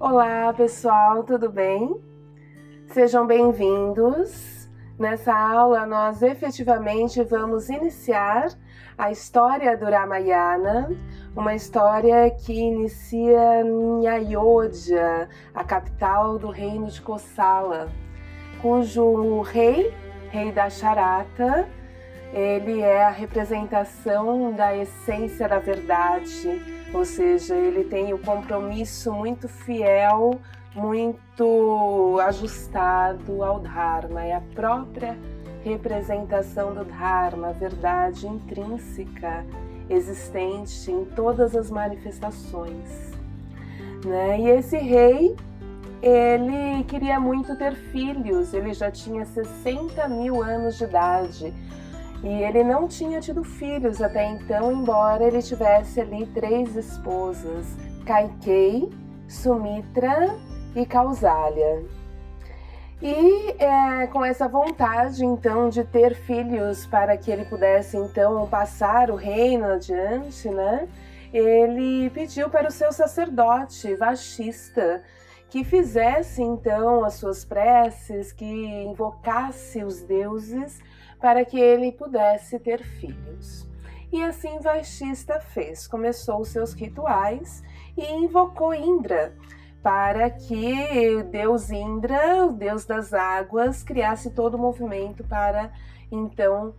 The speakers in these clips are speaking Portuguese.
Olá, pessoal, tudo bem? Sejam bem-vindos. Nessa aula, nós efetivamente vamos iniciar a história do Ramayana, uma história que inicia em Ayodhya, a capital do reino de Kosala, cujo rei, rei da Charata, ele é a representação da essência da verdade ou seja, ele tem o compromisso muito fiel, muito ajustado ao Dharma, é a própria representação do Dharma, a verdade intrínseca existente em todas as manifestações. Né? E esse rei, ele queria muito ter filhos, ele já tinha 60 mil anos de idade e ele não tinha tido filhos até então, embora ele tivesse ali três esposas: Kaikei, Sumitra e Kausalya. E é, com essa vontade então de ter filhos para que ele pudesse então passar o reino adiante, né? Ele pediu para o seu sacerdote Vashista que fizesse então as suas preces, que invocasse os deuses para que ele pudesse ter filhos. E assim Vaishista fez, começou os seus rituais e invocou Indra para que deus Indra, o deus das águas, criasse todo o movimento para então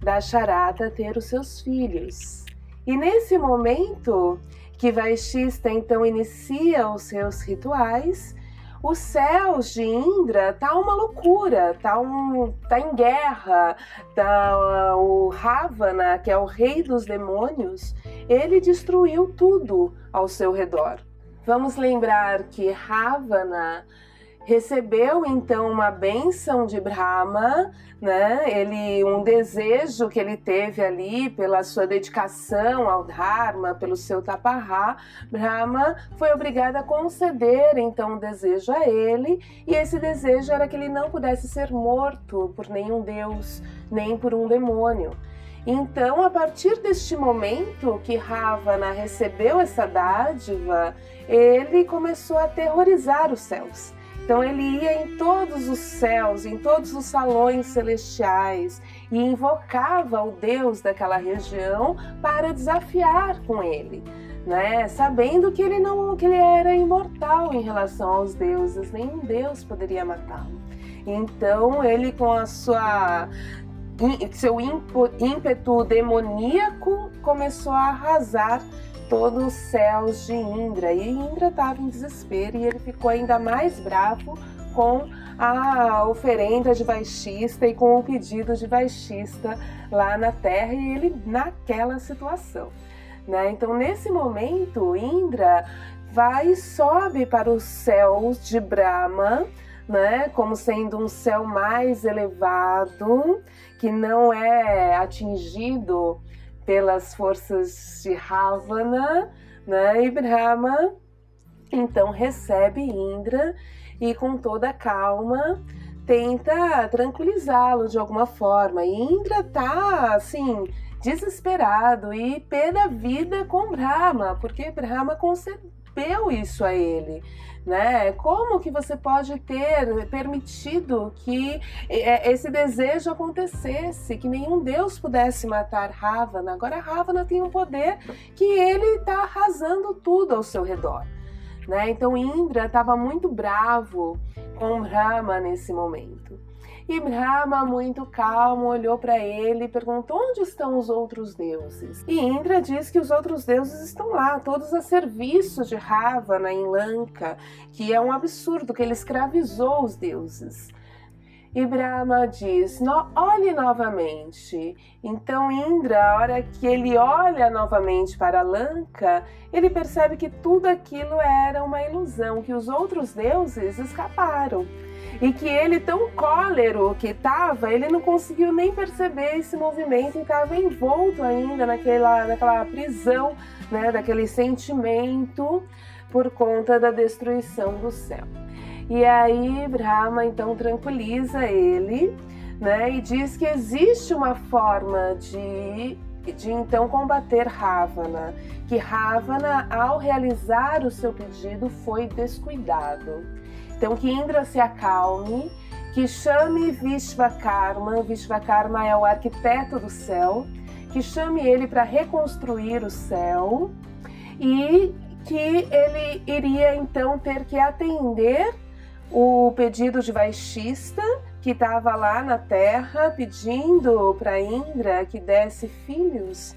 da charada ter os seus filhos. E nesse momento que Vaishista então inicia os seus rituais, os céus de Indra tá uma loucura, tá, um, tá em guerra, tá, o Ravana, que é o rei dos demônios, ele destruiu tudo ao seu redor. Vamos lembrar que Ravana recebeu então uma bênção de Brahma, né? Ele um desejo que ele teve ali pela sua dedicação ao Dharma, pelo seu taparrá, Brahma foi obrigado a conceder então um desejo a ele, e esse desejo era que ele não pudesse ser morto por nenhum deus, nem por um demônio. Então, a partir deste momento que Ravana recebeu essa dádiva, ele começou a aterrorizar os céus. Então ele ia em todos os céus, em todos os salões celestiais e invocava o Deus daquela região para desafiar com ele, né? Sabendo que ele não, que ele era imortal em relação aos deuses, nenhum deus poderia matá-lo. Então ele com a sua seu ímpeto demoníaco começou a arrasar todos os céus de Indra. E Indra estava em desespero e ele ficou ainda mais bravo com a oferenda de Vaixista e com o pedido de Vaixista lá na terra e ele naquela situação. Né? Então, nesse momento, Indra vai e sobe para os céus de Brahma, né, como sendo um céu mais elevado, que não é atingido pelas forças de Ravana, né? E Brahma então recebe Indra e com toda calma tenta tranquilizá-lo de alguma forma. E Indra tá assim desesperado e pé da vida com Brahma, porque Brahma concedeu isso a ele né? Como que você pode ter permitido que é, esse desejo acontecesse, que nenhum Deus pudesse matar Ravana? Agora Ravana tem um poder que ele está arrasando tudo ao seu redor. Né? Então Indra estava muito bravo com Brahma nesse momento. E Brahma, muito calmo, olhou para ele e perguntou: onde estão os outros deuses? E Indra diz que os outros deuses estão lá, todos a serviço de Ravana em Lanka, que é um absurdo, que ele escravizou os deuses. E Brahma diz: no, olhe novamente. Então Indra, a hora que ele olha novamente para Lanka, ele percebe que tudo aquilo era uma ilusão, que os outros deuses escaparam e que ele, tão cólero que estava, ele não conseguiu nem perceber esse movimento e estava envolto ainda naquela, naquela prisão, né, daquele sentimento por conta da destruição do céu. E aí Brahma então tranquiliza ele, né, e diz que existe uma forma de de então combater Ravana, que Ravana, ao realizar o seu pedido, foi descuidado. Então, que Indra se acalme, que chame Vishvakarma, Vishvakarma é o arquiteto do céu, que chame ele para reconstruir o céu. E que ele iria então ter que atender o pedido de Vaishista, que estava lá na terra pedindo para Indra que desse filhos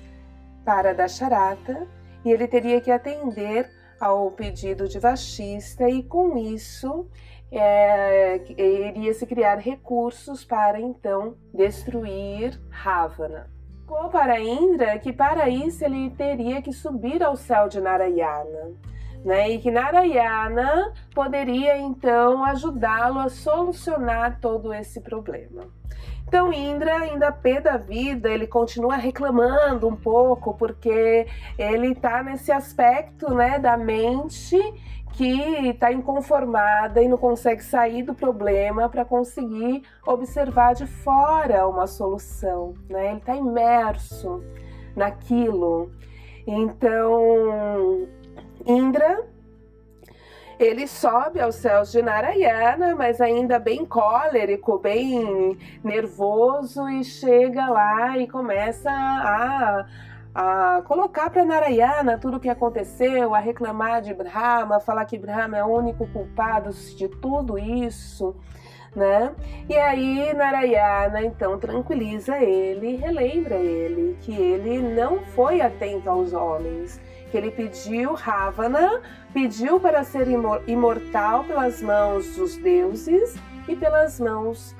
para Dasharata, e ele teria que atender ao pedido de Vashista e com isso é, iria se criar recursos para então destruir Ravana. Ficou para Indra que para isso ele teria que subir ao céu de Narayana. Né? E que Narayana poderia então ajudá-lo a solucionar todo esse problema. Então Indra, ainda pé da vida, ele continua reclamando um pouco porque ele está nesse aspecto, né, da mente que está inconformada e não consegue sair do problema para conseguir observar de fora uma solução, né? Ele está imerso naquilo. Então, Indra ele sobe aos céus de Narayana, mas ainda bem cólerico, bem nervoso, e chega lá e começa a, a colocar para Narayana tudo o que aconteceu, a reclamar de Brahma, falar que Brahma é o único culpado de tudo isso. Né? E aí Narayana então tranquiliza ele, relembra ele que ele não foi atento aos homens, que ele pediu Ravana, pediu para ser imortal pelas mãos dos deuses e pelas mãos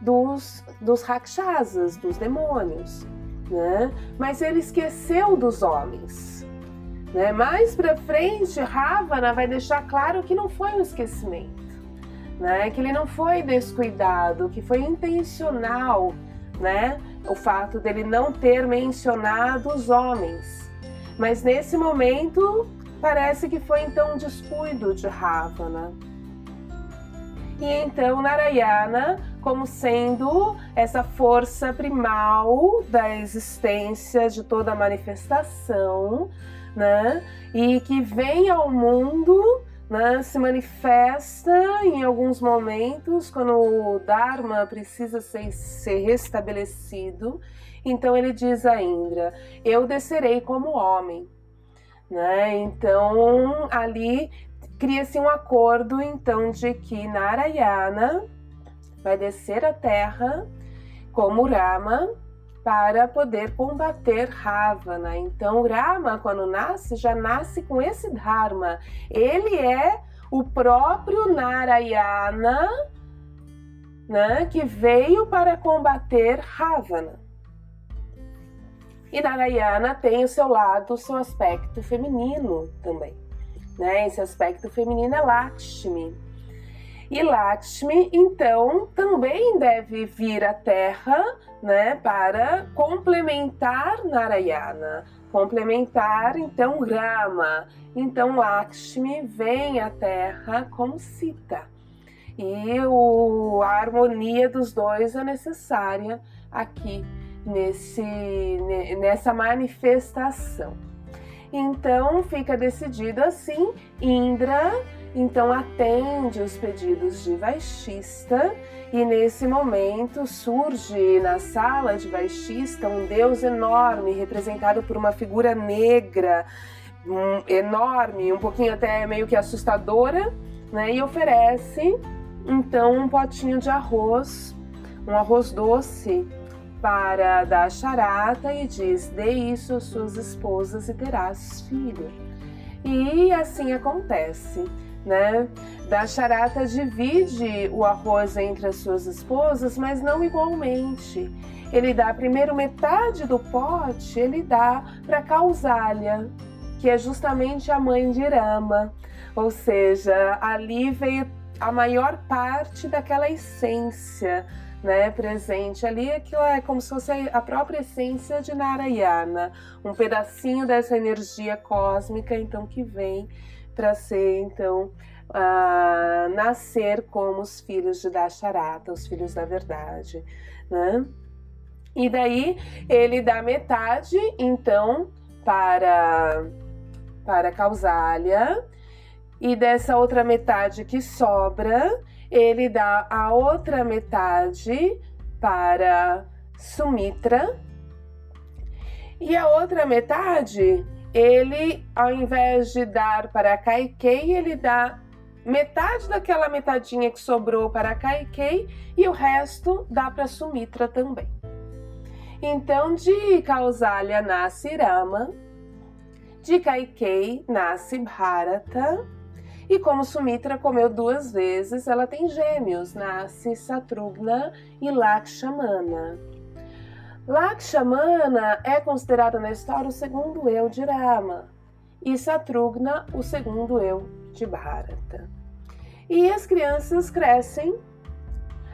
dos, dos rakshasas, dos demônios. Né? Mas ele esqueceu dos homens. Né? Mais para frente, Ravana vai deixar claro que não foi um esquecimento, né? que ele não foi descuidado, que foi intencional né? o fato dele não ter mencionado os homens. Mas nesse momento, parece que foi então um descuido de Ravana. E então Narayana, como sendo essa força primal da existência de toda a manifestação, né? E que vem ao mundo, né? Se manifesta em alguns momentos quando o Dharma precisa ser, ser restabelecido então ele diz a Indra: Eu descerei como homem. Né? Então ali cria-se um acordo então de que Narayana vai descer a terra como Rama para poder combater Ravana. Então Rama quando nasce já nasce com esse dharma. Ele é o próprio Narayana, né, que veio para combater Ravana. E Narayana tem o seu lado, o seu aspecto feminino também. Né? Esse aspecto feminino é Lakshmi. E Lakshmi, então, também deve vir à Terra né, para complementar Narayana, complementar então Rama. Então Lakshmi vem à Terra como Sita. E o, a harmonia dos dois é necessária aqui nesse, nessa manifestação. Então fica decidido assim, Indra então atende os pedidos de Vaishista e nesse momento surge na sala de Vaishista um deus enorme representado por uma figura negra um, enorme, um pouquinho até meio que assustadora, né? E oferece então um potinho de arroz, um arroz doce para dar charata e diz: Dê isso às suas esposas e terás filho. E assim acontece, né? Da charata divide o arroz entre as suas esposas, mas não igualmente. Ele dá primeiro metade do pote, ele dá para Causália, que é justamente a mãe de Rama. Ou seja, ali veio a maior parte daquela essência né, presente ali, aquilo é como se fosse a própria essência de Narayana, um pedacinho dessa energia cósmica, então, que vem para ser, então, uh, nascer como os filhos de Dasharata, os filhos da verdade, né? E daí ele dá metade, então, para para Causália, e dessa outra metade que sobra, ele dá a outra metade para Sumitra. E a outra metade, ele, ao invés de dar para Kaikei, ele dá metade daquela metadinha que sobrou para Kaikei e o resto dá para Sumitra também. Então, de Kausalya nasce Rama, de Kaikei nasce Bharata, e como Sumitra comeu duas vezes, ela tem gêmeos, nasce Satrugna e Lakshmana. Lakshmana é considerada na história o segundo eu de Rama e Satrugna o segundo eu de Bharata. E as crianças crescem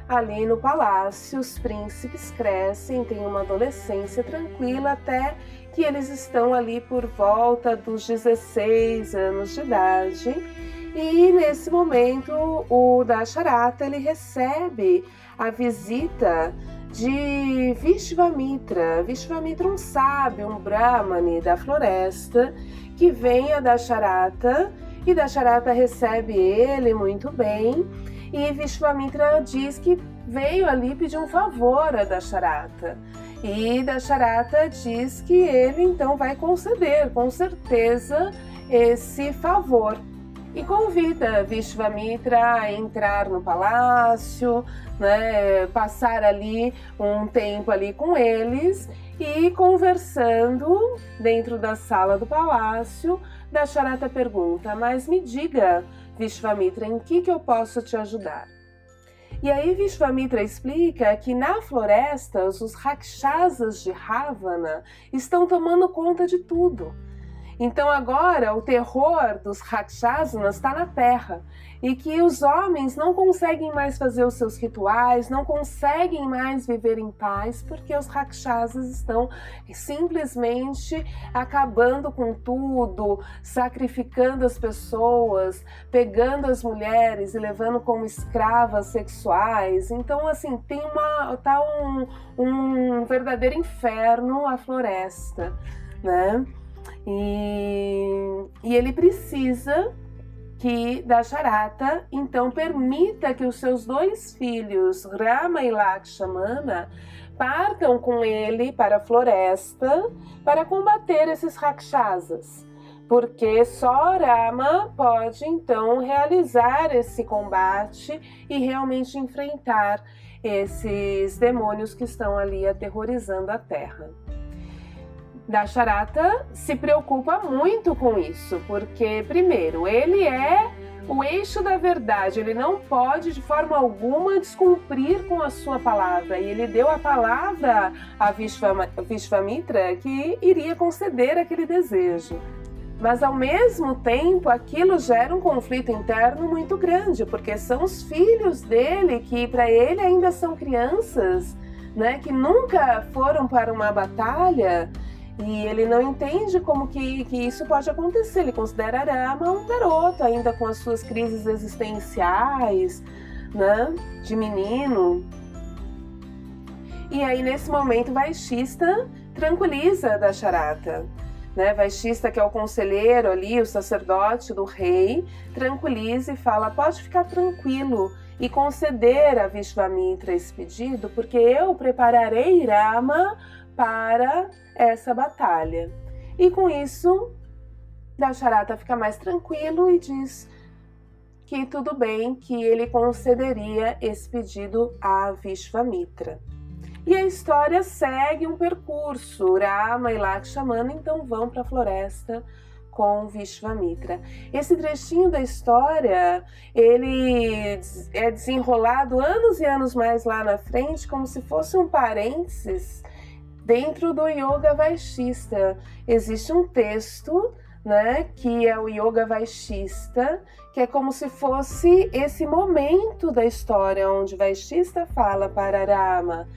ali no palácio, os príncipes crescem, têm uma adolescência tranquila até que eles estão ali por volta dos 16 anos de idade. E nesse momento o Dasharata ele recebe a visita de Vishvamitra. Vishvamitra um sábio, um brahmane da floresta que vem a Dasharata e Dasharata recebe ele muito bem e Vishwamitra diz que veio ali pedir um favor a Dasharata. E Dasharata diz que ele então vai conceder, com certeza, esse favor. E convida Vishwamitra a entrar no palácio, né, passar ali um tempo ali com eles e conversando dentro da sala do palácio, Dasharata pergunta: Mas me diga, Vishvamitra, em que, que eu posso te ajudar? E aí Vishvamitra explica que na floresta os rakshasas de Ravana estão tomando conta de tudo. Então agora o terror dos Rakshasanas está na terra e que os homens não conseguem mais fazer os seus rituais, não conseguem mais viver em paz porque os Rakshasas estão simplesmente acabando com tudo, sacrificando as pessoas, pegando as mulheres e levando como escravas sexuais. Então assim tem uma tá um, um verdadeiro inferno a floresta, né? E, e ele precisa que Dasharata então permita que os seus dois filhos, Rama e Lakshmana, partam com ele para a floresta para combater esses rakshasas. Porque só Rama pode então realizar esse combate e realmente enfrentar esses demônios que estão ali aterrorizando a terra da Charata se preocupa muito com isso, porque, primeiro, ele é o eixo da verdade, ele não pode de forma alguma descumprir com a sua palavra. E ele deu a palavra a Vishvamitra que iria conceder aquele desejo. Mas ao mesmo tempo, aquilo gera um conflito interno muito grande, porque são os filhos dele que para ele ainda são crianças, né, que nunca foram para uma batalha e ele não entende como que, que isso pode acontecer. Ele considera Rama um garoto ainda com as suas crises existenciais, né? De menino. E aí, nesse momento, Vaishista tranquiliza da charata. Né? Vaishista, que é o conselheiro ali, o sacerdote do rei, tranquiliza e fala: pode ficar tranquilo e conceder a Vishvamitra esse pedido, porque eu prepararei Rama para essa batalha. E com isso, Dasharata fica mais tranquilo e diz que tudo bem, que ele concederia esse pedido a Vishvamitra. E a história segue um percurso. Rama e Lakshmana então vão para a floresta com Vishvamitra. Esse trechinho da história, ele é desenrolado anos e anos mais lá na frente, como se fosse um parênteses Dentro do Yoga Vaishista existe um texto, né, que é o Yoga Vaishista, que é como se fosse esse momento da história onde Vaishista fala para Rama,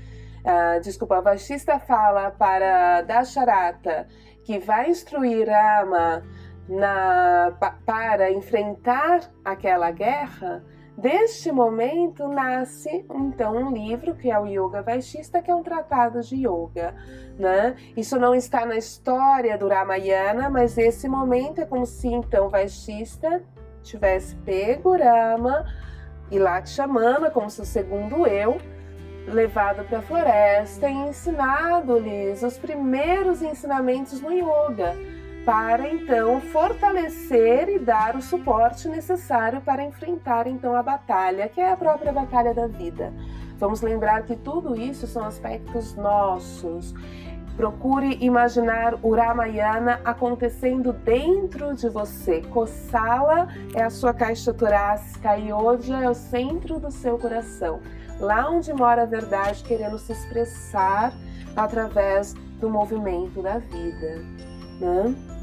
uh, desculpa, Vaishista fala para Dasharata que vai instruir Rama na, para enfrentar aquela guerra, Deste momento nasce então um livro que é o Yoga Vaishista, que é um tratado de yoga. Né? Isso não está na história do Ramayana, mas esse momento é como se então Vaishista tivesse pego Rama e Lakshmana como seu segundo eu, levado para a floresta e ensinado-lhes os primeiros ensinamentos no yoga para então fortalecer e dar o suporte necessário para enfrentar então a batalha, que é a própria batalha da vida. Vamos lembrar que tudo isso são aspectos nossos. Procure imaginar o Ramayana acontecendo dentro de você. Kosala é a sua caixa torácica, Yodhya é o centro do seu coração. Lá onde mora a verdade querendo se expressar através do movimento da vida. Né?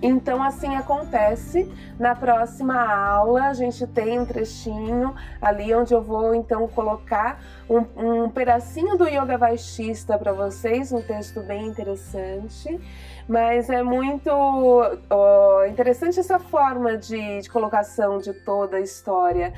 Então, assim acontece. Na próxima aula, a gente tem um trechinho ali onde eu vou então colocar um, um pedacinho do Yoga Vaishista para vocês, um texto bem interessante. Mas é muito oh, interessante essa forma de, de colocação de toda a história.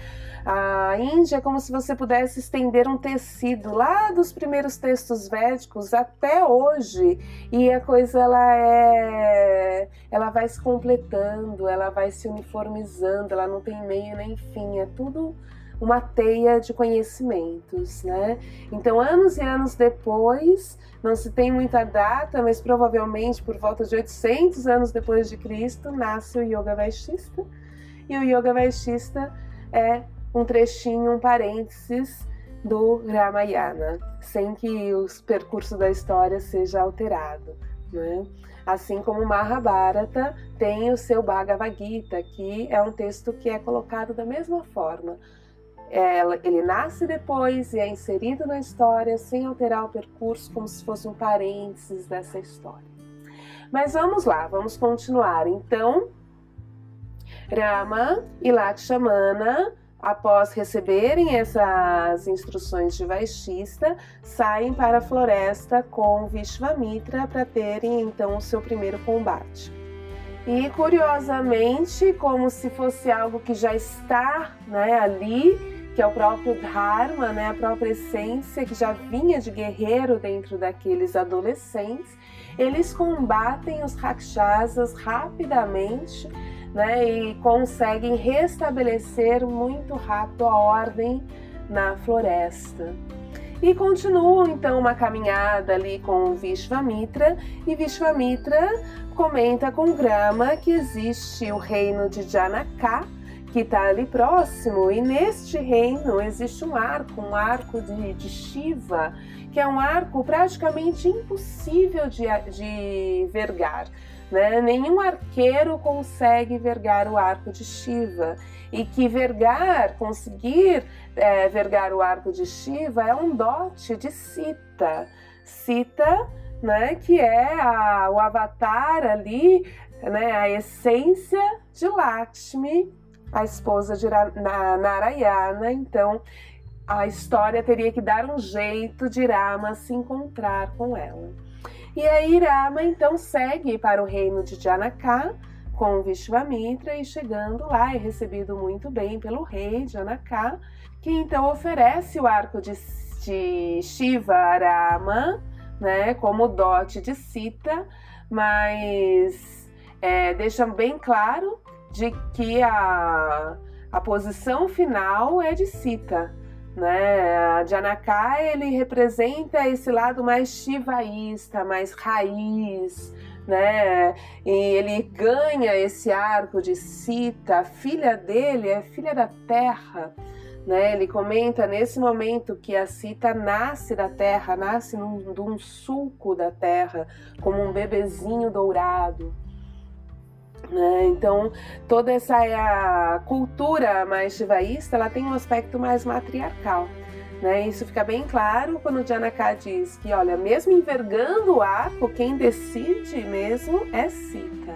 A Índia é como se você pudesse estender um tecido lá dos primeiros textos védicos até hoje e a coisa ela é ela vai se completando, ela vai se uniformizando, ela não tem meio nem fim, é tudo uma teia de conhecimentos, né? Então, anos e anos depois, não se tem muita data, mas provavelmente por volta de 800 anos depois de Cristo, nasce o Yoga Vaishista. E o Yoga Vaishista é um trechinho, um parênteses do Ramayana, sem que o percurso da história seja alterado. Né? Assim como Mahabharata tem o seu Bhagavad Gita, que é um texto que é colocado da mesma forma. Ele nasce depois e é inserido na história sem alterar o percurso, como se fosse um parênteses dessa história. Mas vamos lá, vamos continuar. Então, Rama e Lakshmana após receberem essas instruções de Vaishista, saem para a floresta com Vishvamitra para terem então o seu primeiro combate. E curiosamente, como se fosse algo que já está né, ali, que é o próprio Dharma, né, a própria essência que já vinha de guerreiro dentro daqueles adolescentes, eles combatem os Rakshasas rapidamente né, e conseguem restabelecer muito rápido a ordem na floresta. E continuam então uma caminhada ali com Vishvamitra, e Vishvamitra comenta com Grama que existe o reino de Janaka, que está ali próximo, e neste reino existe um arco, um arco de, de Shiva, que é um arco praticamente impossível de, de vergar. Né? Nenhum arqueiro consegue vergar o arco de Shiva. E que vergar, conseguir é, vergar o arco de Shiva é um dote de Sita. Sita, né, que é a, o avatar ali, né, a essência de Lakshmi, a esposa de Narayana. Então, a história teria que dar um jeito de Rama se encontrar com ela. E aí Rama então segue para o reino de Janaka com Vishvamitra e chegando lá é recebido muito bem pelo rei Janaka, que então oferece o arco de, de Shiva Rama, né, como dote de Sita, mas é, deixa bem claro de que a, a posição final é de Sita, né? Janaka ele representa esse lado mais shivaísta, mais raiz, né? E ele ganha esse arco de Sita, a filha dele é filha da terra, né? Ele comenta nesse momento que a Sita nasce da terra, nasce num, de um sulco da terra, como um bebezinho dourado. Né? Então, toda essa a cultura mais shivaísta, ela tem um aspecto mais matriarcal. Né? Isso fica bem claro quando Janaka diz que, olha, mesmo envergando o arco, quem decide mesmo é Sita.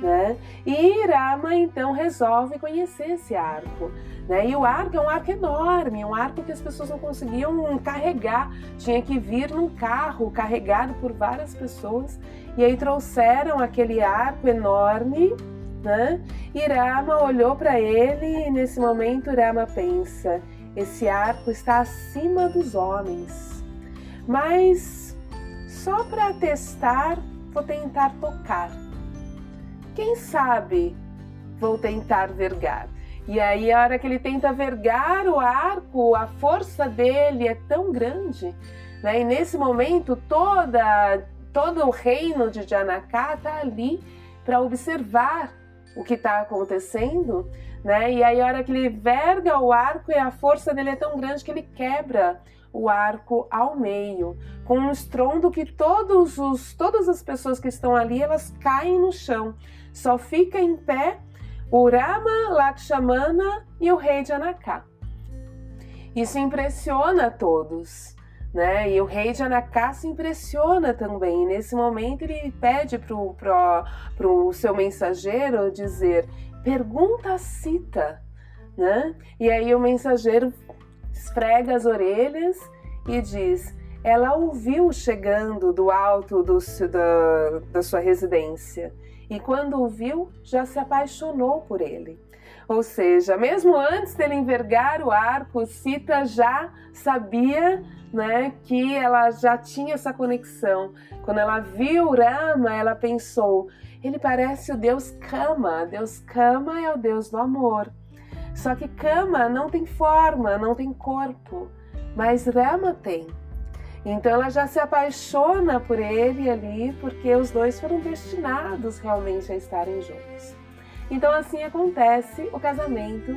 Né? E Rama então resolve conhecer esse arco. Né? E o arco é um arco enorme, um arco que as pessoas não conseguiam carregar, tinha que vir num carro carregado por várias pessoas. E aí trouxeram aquele arco enorme né? E Rama olhou para ele e nesse momento Rama pensa: esse arco está acima dos homens. Mas só para testar, vou tentar tocar. Quem sabe vou tentar vergar. E aí, a hora que ele tenta vergar o arco, a força dele é tão grande, né? E nesse momento, toda, todo o reino de Janaka está ali para observar o que está acontecendo, né? E aí, a hora que ele verga o arco, e a força dele é tão grande que ele quebra o arco ao meio, com um estrondo que todos os, todas as pessoas que estão ali elas caem no chão. Só fica em pé o Rama, Lakshmana e o rei de Anaká. Isso impressiona todos. Né? E o rei de Anaká se impressiona também. nesse momento ele pede para o seu mensageiro dizer: pergunta a Sita. Né? E aí o mensageiro esfrega as orelhas e diz: ela ouviu chegando do alto do, da, da sua residência e quando o viu, já se apaixonou por ele. Ou seja, mesmo antes dele envergar o arco, Sita já sabia né, que ela já tinha essa conexão. Quando ela viu Rama, ela pensou: ele parece o deus Kama. Deus Kama é o deus do amor. Só que Kama não tem forma, não tem corpo, mas Rama tem. Então ela já se apaixona por ele ali, porque os dois foram destinados realmente a estarem juntos. Então assim acontece o casamento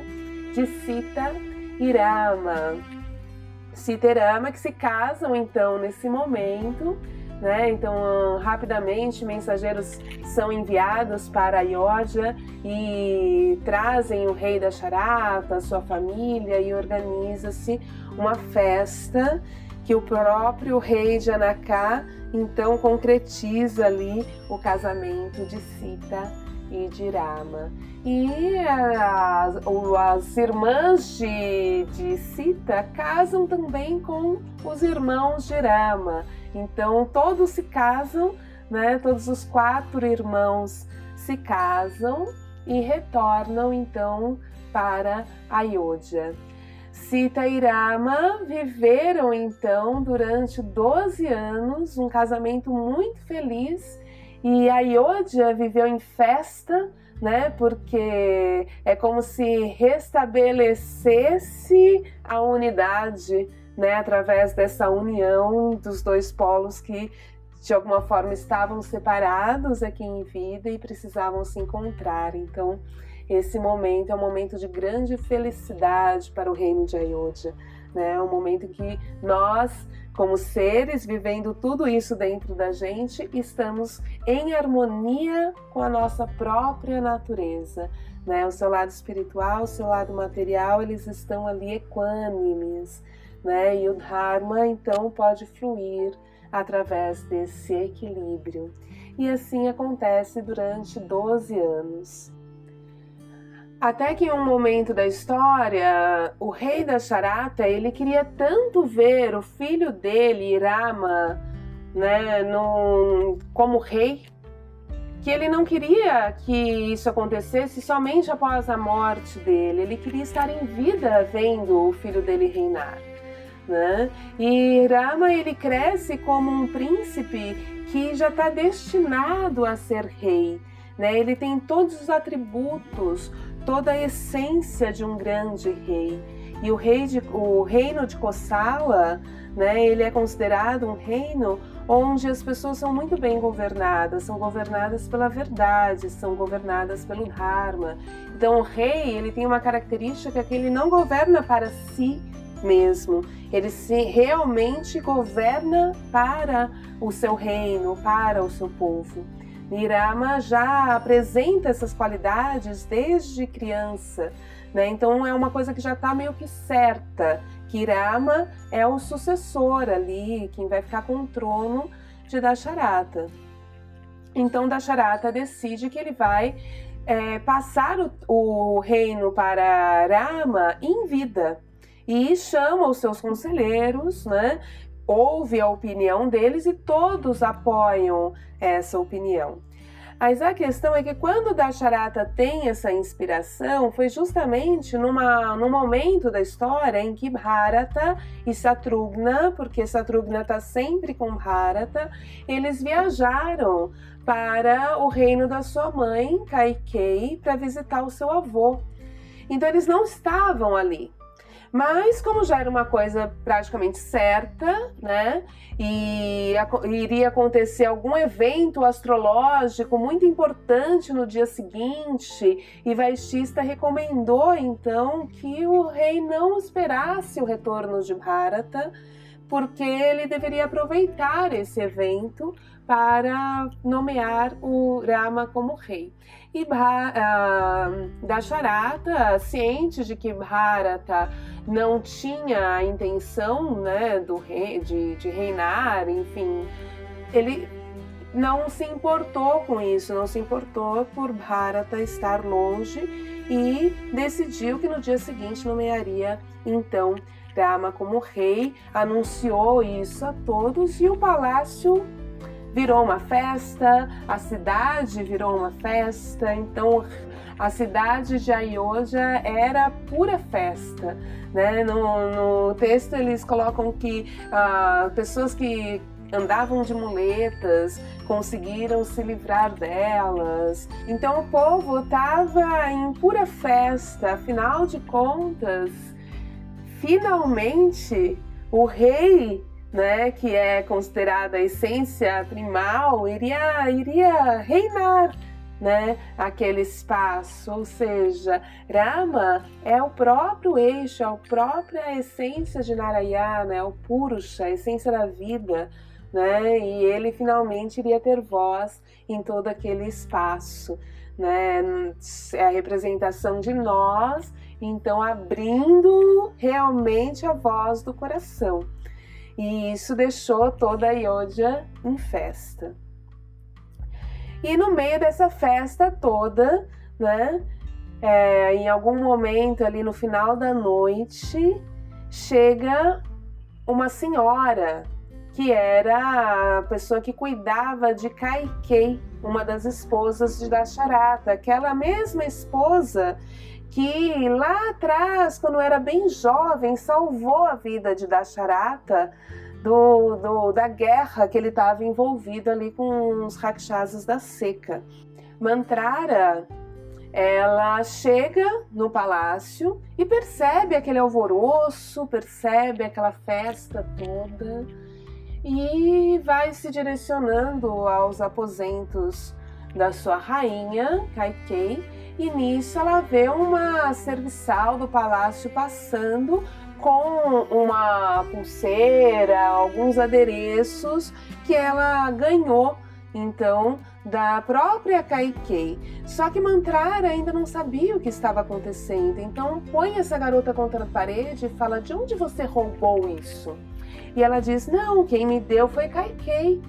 de Sita e Rama. Sita e Rama que se casam então nesse momento né? Então, rapidamente, mensageiros são enviados para Ayodhya e trazem o rei da Charata, sua família, e organiza-se uma festa que o próprio rei de Anaká então concretiza ali o casamento de Sita e de Rama. E as, as irmãs de, de Sita casam também com os irmãos de Rama. Então todos se casam, né? Todos os quatro irmãos se casam e retornam então para Ayodhya. Sita e Rama viveram então durante 12 anos um casamento muito feliz e Ayodhya viveu em festa, né? Porque é como se restabelecesse a unidade né, através dessa união dos dois polos que de alguma forma estavam separados aqui em vida e precisavam se encontrar. Então, esse momento é um momento de grande felicidade para o reino de Ayodhya, né? É um momento em que nós, como seres vivendo tudo isso dentro da gente, estamos em harmonia com a nossa própria natureza, né? O seu lado espiritual, o seu lado material, eles estão ali equânimes né? E o Dharma então pode fluir através desse equilíbrio. E assim acontece durante 12 anos. Até que em um momento da história, o rei da Charata, ele queria tanto ver o filho dele, Rama, né, no, como rei, que ele não queria que isso acontecesse somente após a morte dele. Ele queria estar em vida vendo o filho dele reinar né? E Rama ele cresce como um príncipe que já está destinado a ser rei, né? Ele tem todos os atributos, toda a essência de um grande rei. E o, rei de, o reino de Kosala, né? Ele é considerado um reino onde as pessoas são muito bem governadas, são governadas pela verdade, são governadas pelo Dharma. Então o rei, ele tem uma característica que ele não governa para si, mesmo. Ele se realmente governa para o seu reino, para o seu povo. Nirama já apresenta essas qualidades desde criança, né? Então é uma coisa que já está meio que certa. Que Rama é o sucessor ali, quem vai ficar com o trono de Dasharata. Então Dasharata decide que ele vai é, passar o, o reino para Rama em vida e chama os seus conselheiros, né? Ouve a opinião deles e todos apoiam essa opinião. Mas a questão é que quando Dasharata tem essa inspiração, foi justamente numa, num momento da história em que Bharata e Satrugna, porque Satrugna está sempre com Bharata, eles viajaram para o reino da sua mãe, Kaikei, para visitar o seu avô. Então eles não estavam ali. Mas como já era uma coisa praticamente certa, né? E iria acontecer algum evento astrológico muito importante no dia seguinte, e Vaishista recomendou então que o rei não esperasse o retorno de Bharata, porque ele deveria aproveitar esse evento para nomear o Rama como rei. E uh, Dasharata, ciente de que Bharata não tinha a intenção né, do rei, de, de reinar, enfim, ele não se importou com isso, não se importou por Bharata estar longe e decidiu que no dia seguinte nomearia então Rama como rei, anunciou isso a todos e o palácio virou uma festa, a cidade virou uma festa, então a cidade de Ayodhya era pura festa. Né? No, no texto eles colocam que ah, pessoas que andavam de muletas conseguiram se livrar delas. Então o povo estava em pura festa, afinal de contas, finalmente o rei né, que é considerada a essência primal, iria, iria reinar né, aquele espaço, ou seja, Rama é o próprio eixo, é a própria essência de Narayana, é o Purusha, a essência da vida, né, e ele finalmente iria ter voz em todo aquele espaço, né, é a representação de nós, então abrindo realmente a voz do coração. E isso deixou toda a Ayodhya em festa. E no meio dessa festa toda, né, é, em algum momento ali no final da noite, chega uma senhora que era a pessoa que cuidava de Kaikei, uma das esposas de Dasharata, aquela mesma esposa que lá atrás, quando era bem jovem, salvou a vida de Dasharata do, do, da guerra que ele estava envolvido ali com os rakshasas da seca. Mantrara, ela chega no palácio e percebe aquele alvoroço, percebe aquela festa toda e vai se direcionando aos aposentos da sua rainha, Kaikei, e nisso ela vê uma serviçal do palácio passando com uma pulseira, alguns adereços que ela ganhou então da própria Kaikei. Só que Mantrara ainda não sabia o que estava acontecendo, então põe essa garota contra a parede e fala: De onde você roubou isso? E ela diz: Não, quem me deu foi Kaikei.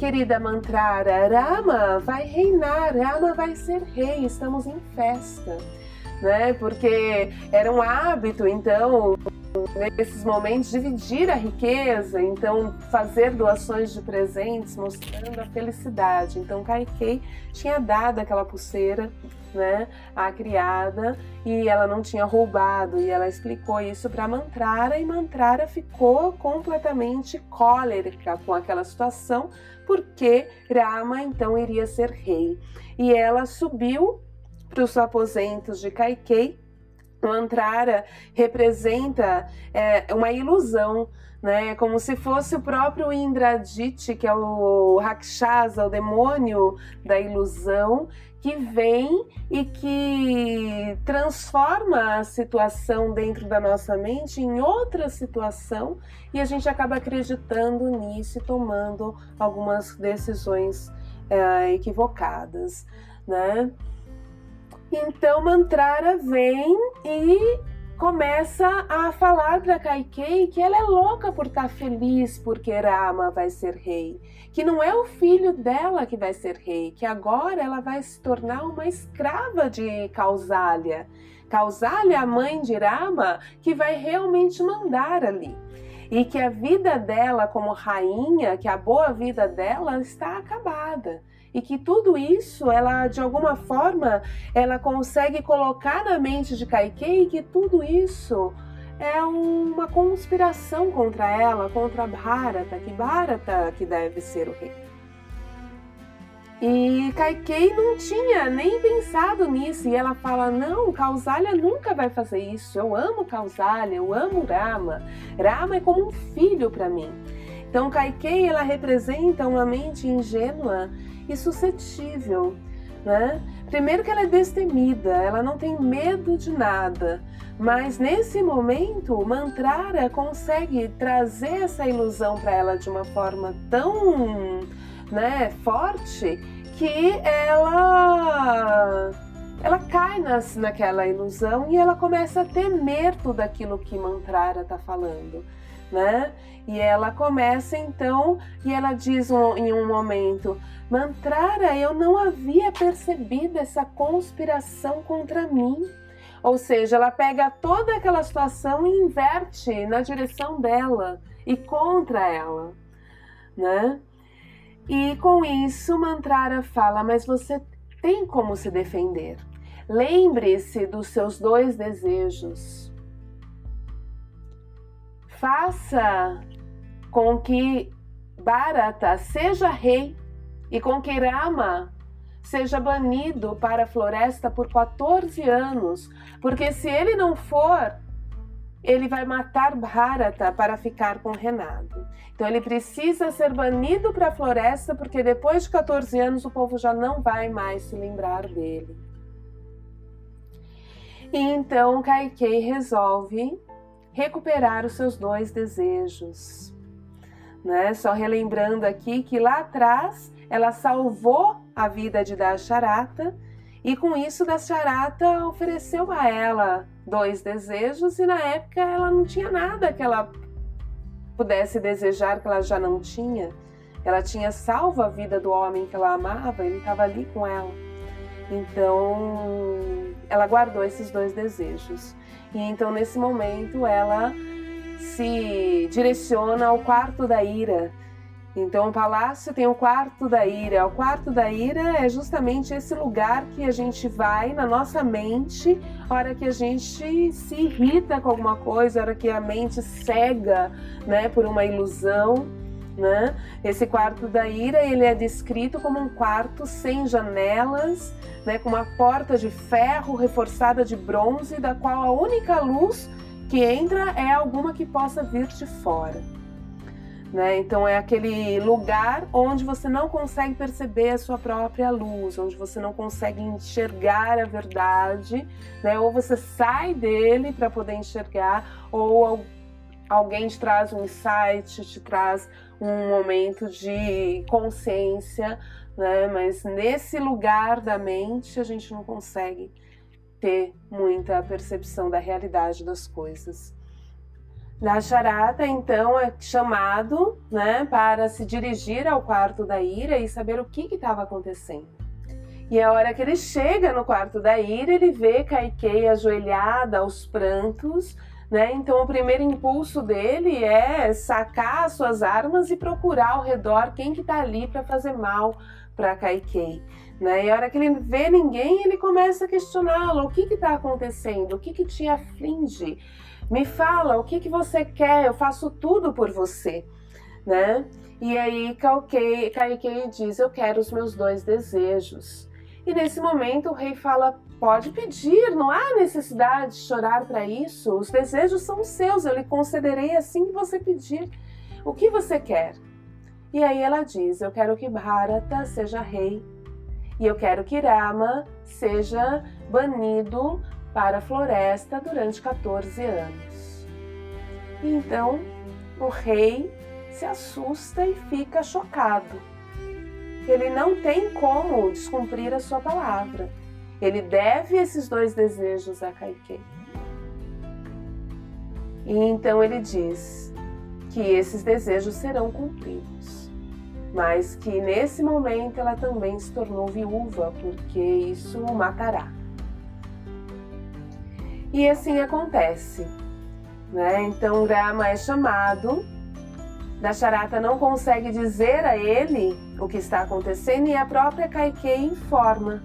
Querida Mantrara, Rama vai reinar, Rama vai ser rei, estamos em festa. Né? Porque era um hábito, então, nesses momentos, dividir a riqueza, então, fazer doações de presentes, mostrando a felicidade. Então, Kaikei tinha dado aquela pulseira né, a criada e ela não tinha roubado e ela explicou isso para Mantrara e Mantrara ficou completamente cólerica com aquela situação porque Rama então iria ser rei e ela subiu para os aposentos de Kaikei Mantrara representa é, uma ilusão né? Como se fosse o próprio Indradit, que é o Rakshasa, o demônio da ilusão, que vem e que transforma a situação dentro da nossa mente em outra situação e a gente acaba acreditando nisso e tomando algumas decisões é, equivocadas, né? Então Mantrara vem e começa a falar para Kaikei que ela é louca por estar tá feliz porque Rama vai ser rei, que não é o filho dela que vai ser rei, que agora ela vai se tornar uma escrava de Kausalya. Kausalya, a mãe de Rama, que vai realmente mandar ali. e que a vida dela como rainha, que a boa vida dela está acabada e que tudo isso ela de alguma forma ela consegue colocar na mente de Kaikei que tudo isso é uma conspiração contra ela, contra Bharata, que Bharata que deve ser o rei. E Kaikei não tinha nem pensado nisso, e ela fala: Não, Kausalya nunca vai fazer isso. Eu amo Kausalya, eu amo Rama. Rama é como um filho para mim. Então, Kaikei ela representa uma mente ingênua e suscetível. Né? Primeiro que ela é destemida, ela não tem medo de nada, mas nesse momento Mantrara consegue trazer essa ilusão para ela de uma forma tão né, forte que ela ela cai nas, naquela ilusão e ela começa a temer tudo aquilo que Mantrara está falando, né? E ela começa então e ela diz um, em um momento: Mantrara, eu não havia percebido essa conspiração contra mim. Ou seja, ela pega toda aquela situação e inverte na direção dela e contra ela, né? E com isso, Mantrara fala: Mas você tem como se defender. Lembre-se dos seus dois desejos. Faça com que Bharata seja rei e com que Rama seja banido para a floresta por 14 anos, porque se ele não for, ele vai matar Bharata para ficar com Renato. Então ele precisa ser banido para a floresta, porque depois de 14 anos o povo já não vai mais se lembrar dele. E então Kaikei resolve recuperar os seus dois desejos. Né? Só relembrando aqui que lá atrás ela salvou a vida de Dasharata e com isso Dasharata ofereceu a ela dois desejos e na época ela não tinha nada que ela pudesse desejar que ela já não tinha. Ela tinha salvo a vida do homem que ela amava, ele estava ali com ela. Então, ela guardou esses dois desejos. E então, nesse momento, ela se direciona ao quarto da ira, então, o palácio tem o quarto da ira. O quarto da ira é justamente esse lugar que a gente vai na nossa mente, hora que a gente se irrita com alguma coisa, hora que a mente cega, né, por uma ilusão, né? Esse quarto da ira, ele é descrito como um quarto sem janelas, né, com uma porta de ferro reforçada de bronze, da qual a única luz que entra é alguma que possa vir de fora. Né? Então é aquele lugar onde você não consegue perceber a sua própria luz, onde você não consegue enxergar a verdade, né? Ou você sai dele para poder enxergar, ou alguém te traz um insight, te traz um momento de consciência, né? Mas nesse lugar da mente a gente não consegue ter muita percepção da realidade das coisas. Na charata, então, é chamado né, para se dirigir ao quarto da ira e saber o que estava acontecendo. E a hora que ele chega no quarto da ira, ele vê Kaikei ajoelhada aos prantos, né? Então o primeiro impulso dele é sacar as suas armas e procurar ao redor quem que tá ali para fazer mal para Kaikei. Né? E a hora que ele vê ninguém, ele começa a questioná-lo: o que está acontecendo? O que, que te aflige? Me fala o que, que você quer, eu faço tudo por você, né? E aí Kaikei diz, eu quero os meus dois desejos. E nesse momento o rei fala, pode pedir, não há necessidade de chorar para isso. Os desejos são seus, eu lhe concederei assim que você pedir. O que você quer? E aí ela diz, eu quero que Bharata seja rei. E eu quero que Rama seja banido para a floresta durante 14 anos. E então o rei se assusta e fica chocado. Ele não tem como descumprir a sua palavra. Ele deve esses dois desejos a Kaikei. E então ele diz que esses desejos serão cumpridos, mas que nesse momento ela também se tornou viúva, porque isso o matará. E assim acontece. Né? Então Rama é chamado, Dasharata não consegue dizer a ele o que está acontecendo e a própria Kaikei informa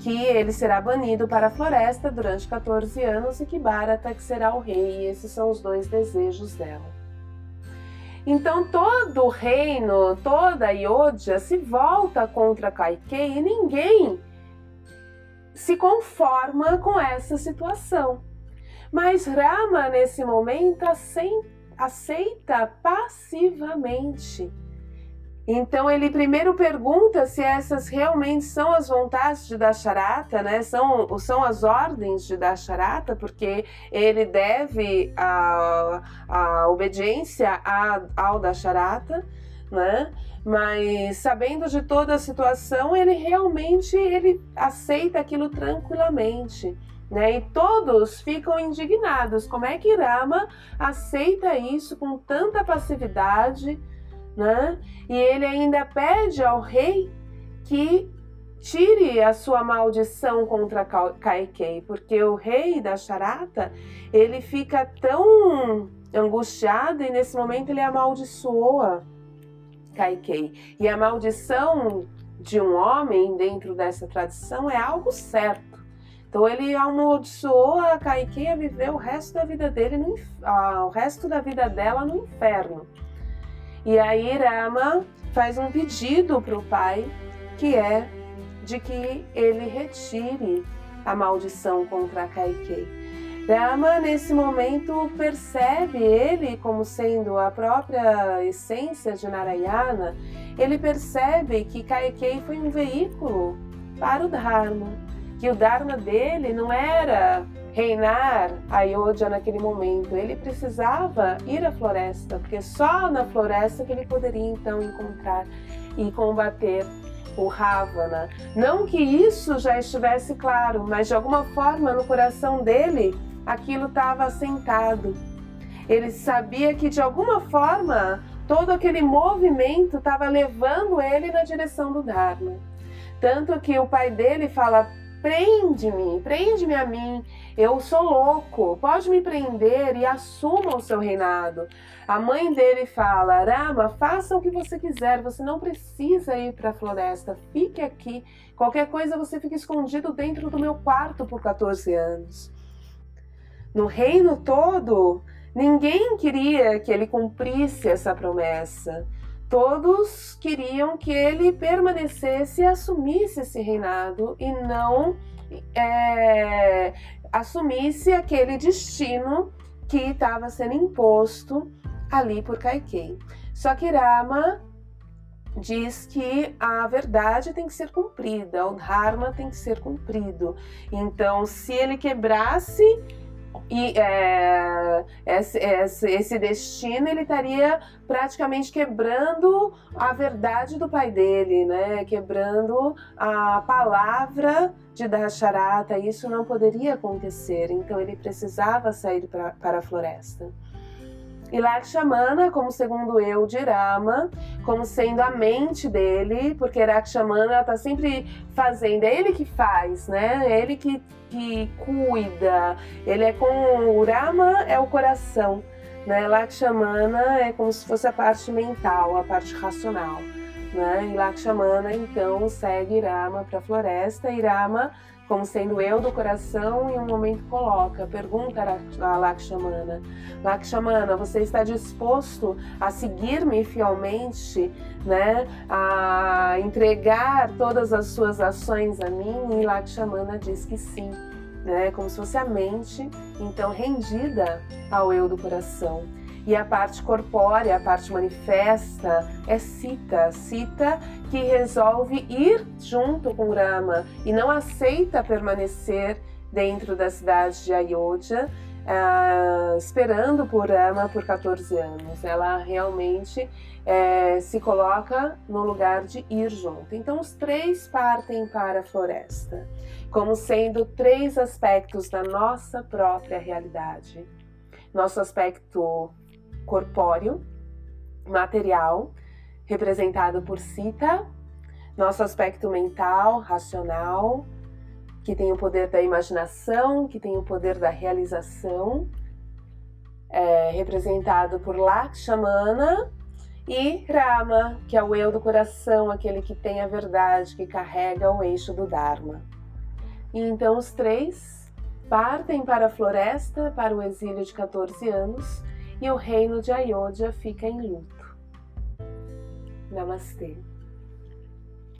que ele será banido para a floresta durante 14 anos e que Bharata que será o rei. E esses são os dois desejos dela. Então todo o reino, toda a Yodhya se volta contra Kaikei e ninguém se conforma com essa situação. Mas Rama, nesse momento, aceita passivamente. Então ele primeiro pergunta se essas realmente são as vontades de Dasharata, né? São, são as ordens de Dasharata, porque ele deve a, a obediência a, ao Dasharata, né? Mas sabendo de toda a situação, ele realmente ele aceita aquilo tranquilamente. Né? E todos ficam indignados. Como é que Rama aceita isso com tanta passividade? Né? E ele ainda pede ao rei que tire a sua maldição contra Kaikei, porque o rei da Charata, ele fica tão angustiado e nesse momento ele amaldiçoa Kaikei. E a maldição de um homem dentro dessa tradição é algo certo. Então ele amaldiçoou a Kaikei a viver o resto da vida dele, no, uh, o resto da vida dela no inferno. E aí Rama faz um pedido para o pai, que é de que ele retire a maldição contra a Kaikei. Rama, nesse momento, percebe ele como sendo a própria essência de Narayana, ele percebe que Kaikei foi um veículo para o Dharma que o Dharma dele não era reinar Ayodhya naquele momento, ele precisava ir à floresta, porque só na floresta que ele poderia então encontrar e combater o Ravana. Não que isso já estivesse claro, mas de alguma forma no coração dele aquilo estava assentado. Ele sabia que de alguma forma todo aquele movimento estava levando ele na direção do Dharma. Tanto que o pai dele fala: Prende-me, prende-me a mim. Eu sou louco. Pode me prender e assuma o seu reinado. A mãe dele fala: Rama, faça o que você quiser. Você não precisa ir para a floresta. Fique aqui. Qualquer coisa você fica escondido dentro do meu quarto por 14 anos. No reino todo, ninguém queria que ele cumprisse essa promessa. Todos queriam que ele permanecesse e assumisse esse reinado e não é, assumisse aquele destino que estava sendo imposto ali por Kaikei. Só que Rama diz que a verdade tem que ser cumprida, o Dharma tem que ser cumprido. Então, se ele quebrasse e é, esse, esse, esse, destino ele estaria praticamente quebrando a verdade do pai dele, né? Quebrando a palavra de Dasharata. Isso não poderia acontecer. Então ele precisava sair pra, para a floresta. E Lakshamana, como segundo eu de Rama, como sendo a mente dele, porque Lakshamana está sempre fazendo, é ele que faz, né? É ele que, que cuida. Ele é com o Rama é o coração, né? Lakshamana é como se fosse a parte mental, a parte racional. Né? E Lakshamana então segue Rama para a floresta e Rama como sendo eu do coração, e um momento coloca, pergunta a Lakshmana, Lakshmana, você está disposto a seguir-me fielmente, né, a entregar todas as suas ações a mim? E Lakshmana diz que sim, né, como se fosse a mente, então rendida ao eu do coração. E a parte corpórea, a parte manifesta, é Sita. Sita que resolve ir junto com Rama e não aceita permanecer dentro da cidade de Ayodhya, uh, esperando por Rama por 14 anos. Ela realmente uh, se coloca no lugar de ir junto. Então, os três partem para a floresta, como sendo três aspectos da nossa própria realidade. Nosso aspecto corpóreo, material, representado por Sita, nosso aspecto mental, racional, que tem o poder da imaginação, que tem o poder da realização, é representado por Lakshmana, e Rama, que é o eu do coração, aquele que tem a verdade, que carrega o eixo do Dharma. E então os três partem para a floresta, para o exílio de 14 anos, e o reino de Ayodhya fica em luto. Namastê.